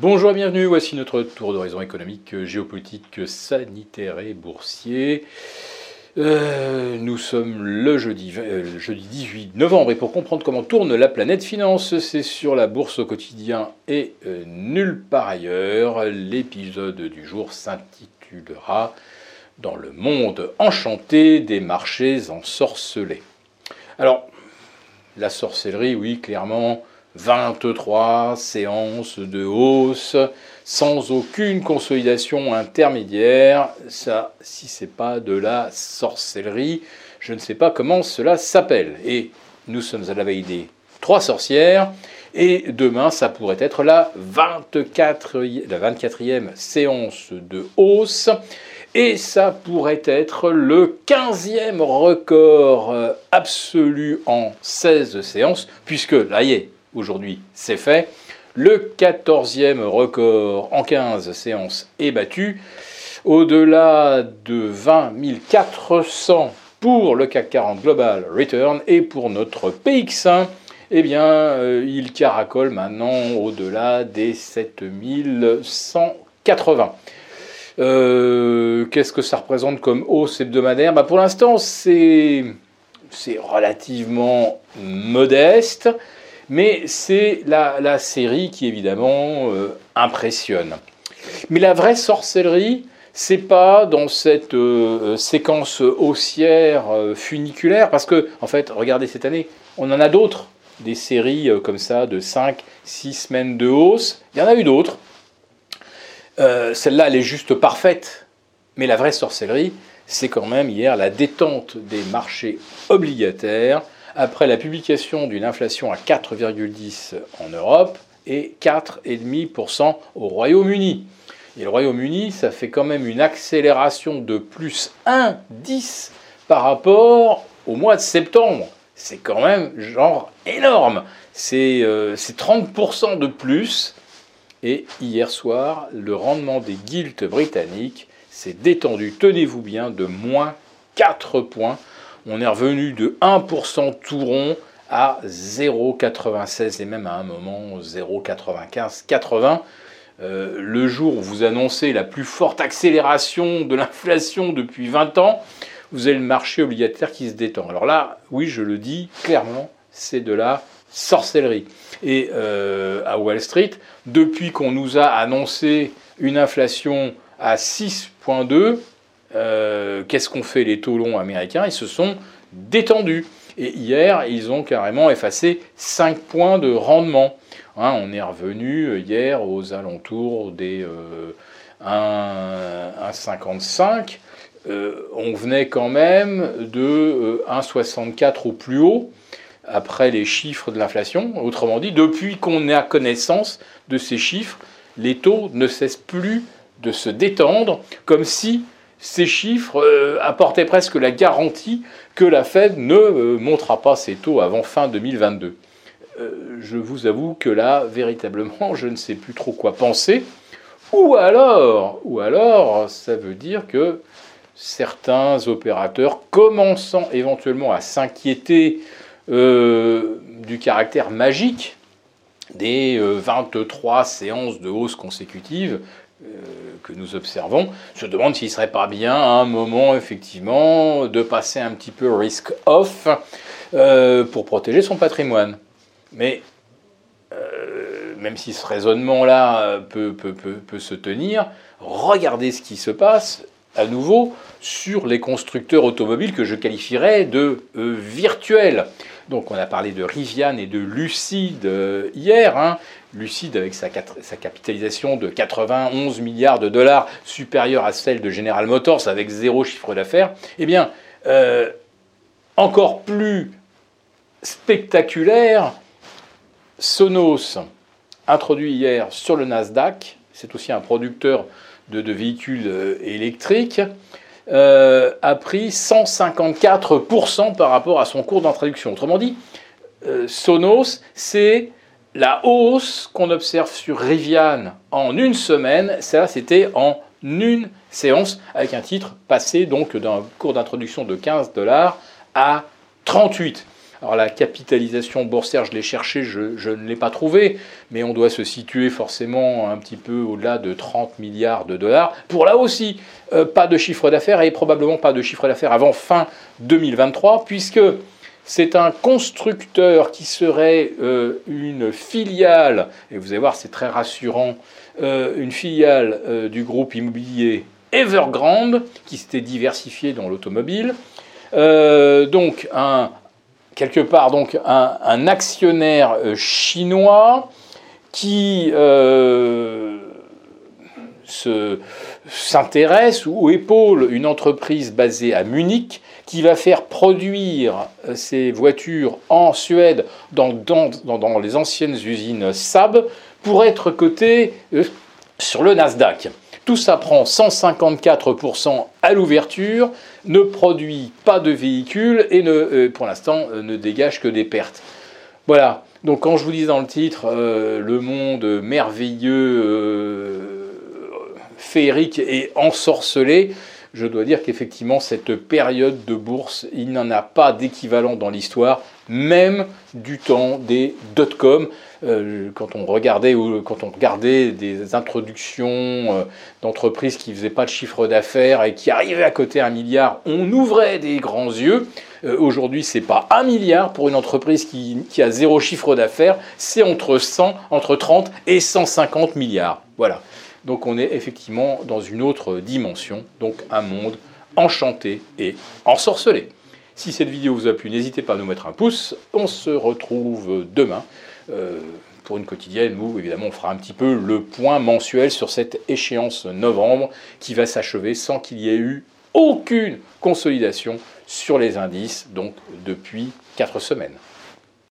Bonjour et bienvenue, voici notre tour d'horizon économique, géopolitique, sanitaire et boursier. Euh, nous sommes le jeudi, euh, jeudi 18 novembre et pour comprendre comment tourne la planète finance, c'est sur la bourse au quotidien et euh, nulle part ailleurs. L'épisode du jour s'intitulera Dans le monde enchanté des marchés ensorcelés. Alors, la sorcellerie, oui, clairement, 23 séances de hausse sans aucune consolidation intermédiaire. Ça, si c'est pas de la sorcellerie, je ne sais pas comment cela s'appelle. Et nous sommes à la veille des trois sorcières. Et demain, ça pourrait être la, 24, la 24e séance de hausse. Et ça pourrait être le 15e record absolu en 16 séances, puisque là y est, aujourd'hui c'est fait. Le 14e record en 15 séances est battu. Au-delà de 20 400 pour le CAC 40 Global Return et pour notre PX1, eh bien, euh, il caracole maintenant au-delà des 7180. Euh, Qu'est-ce que ça représente comme hausse hebdomadaire? Bah, Pour l'instant, c'est relativement modeste. Mais c'est la, série qui évidemment euh, impressionne. Mais la vraie sorcellerie, c'est pas dans cette euh, séquence haussière euh, funiculaire, parce que, en fait, regardez cette année, on en a d'autres, des séries comme ça de 5, 6 semaines de hausse. Il y en a eu d'autres. Celle-là, elle est juste parfaite. Mais la vraie sorcellerie, c'est quand même hier la détente des marchés obligataires après la publication d'une inflation à 4,10 en Europe et 4,5% au Royaume-Uni. Et le Royaume-Uni, ça fait quand même une accélération de plus 1,10 par rapport au mois de septembre. C'est quand même genre énorme. C'est 30% euh, de plus. Et hier soir, le rendement des guildes britanniques s'est détendu, tenez-vous bien, de moins 4 points on est revenu de 1% tout rond à 0,96 et même à un moment 0,95, 80. Euh, le jour où vous annoncez la plus forte accélération de l'inflation depuis 20 ans, vous avez le marché obligataire qui se détend. Alors là, oui, je le dis clairement, c'est de la sorcellerie. Et euh, à Wall Street, depuis qu'on nous a annoncé une inflation à 6,2, euh, qu'est-ce qu'ont fait les taux longs américains? Ils se sont détendus. Et hier, ils ont carrément effacé 5 points de rendement. Hein, on est revenu euh, hier aux alentours des 1,55. Euh, on venait quand même de 1,64 au plus haut après les chiffres de l'inflation. Autrement dit, depuis qu'on a connaissance de ces chiffres, les taux ne cessent plus de se détendre, comme si ces chiffres euh, apportaient presque la garantie que la Fed ne euh, montera pas ses taux avant fin 2022. Euh, je vous avoue que là, véritablement, je ne sais plus trop quoi penser. Ou alors, ou alors, ça veut dire que certains opérateurs commençant éventuellement à s'inquiéter du caractère magique des 23 séances de hausse consécutives euh, que nous observons, se demande s'il ne serait pas bien à un moment, effectivement, de passer un petit peu risk off euh, pour protéger son patrimoine. Mais euh, même si ce raisonnement-là peut, peut, peut, se tenir, regardez ce qui se passe à nouveau sur les constructeurs automobiles que je qualifierais de virtuels. Donc on a parlé de Rivian et de Lucide hier. Hein. Lucide avec sa, capitalisation de 91 milliards de dollars supérieure à celle de General Motors avec zéro chiffre d'affaires, eh bien, euh, encore plus spectaculaire, Sonos, introduit hier sur le Nasdaq, c'est aussi un producteur de, véhicules euh, électriques, euh, a pris 154% par rapport à son cours d'introduction. Autrement dit, Sonos, c'est la hausse qu'on observe sur Rivian en une semaine, ça c'était en une séance avec un titre passé donc d'un cours d'introduction de 15 dollars à 38. Alors la capitalisation boursière, je l'ai cherché, je, ne l'ai pas trouvé, mais on doit se situer forcément un petit peu au-delà de 30 milliards de dollars. Pour là aussi, euh, pas de chiffre d'affaires et probablement pas de chiffre d'affaires avant fin 2023, puisque c'est un constructeur qui serait euh, une filiale, et vous allez voir, c'est très rassurant, euh, une filiale du groupe immobilier Evergrande, qui s'était diversifié dans l'automobile. donc un, quelque part donc un, actionnaire euh, chinois qui euh, s'intéresse ou épaule une entreprise basée à Munich qui va faire produire euh, ces voitures en Suède dans, les anciennes usines Saab pour être cotées sur le Nasdaq. Tout ça prend 154% à l'ouverture, ne produit pas de véhicules et ne, euh, pour l'instant euh, ne dégage que des pertes. Voilà. Donc quand je vous dis dans le titre euh, le monde merveilleux, féerique et ensorcelé, je dois dire qu'effectivement cette période de bourse, il n'en a pas d'équivalent dans l'histoire, même du temps des dot-com. Euh, quand on regardait ou quand on regardait des introductions euh, d'entreprises qui faisaient pas de chiffre d'affaires et qui arrivaient à côté un milliard, on ouvrait des grands yeux. Euh, aujourd'hui, c'est pas un milliard pour une entreprise qui, qui a zéro chiffre d'affaires, c'est entre 100, entre 30 et 150 milliards. Voilà. Donc on est effectivement dans une autre dimension, donc un monde enchanté et ensorcelé. Si cette vidéo vous a plu, n'hésitez pas à nous mettre un pouce. On se retrouve demain pour une quotidienne où évidemment on fera un petit peu le point mensuel sur cette échéance novembre qui va s'achever sans qu'il y ait eu aucune consolidation sur les indices, donc depuis 4 semaines.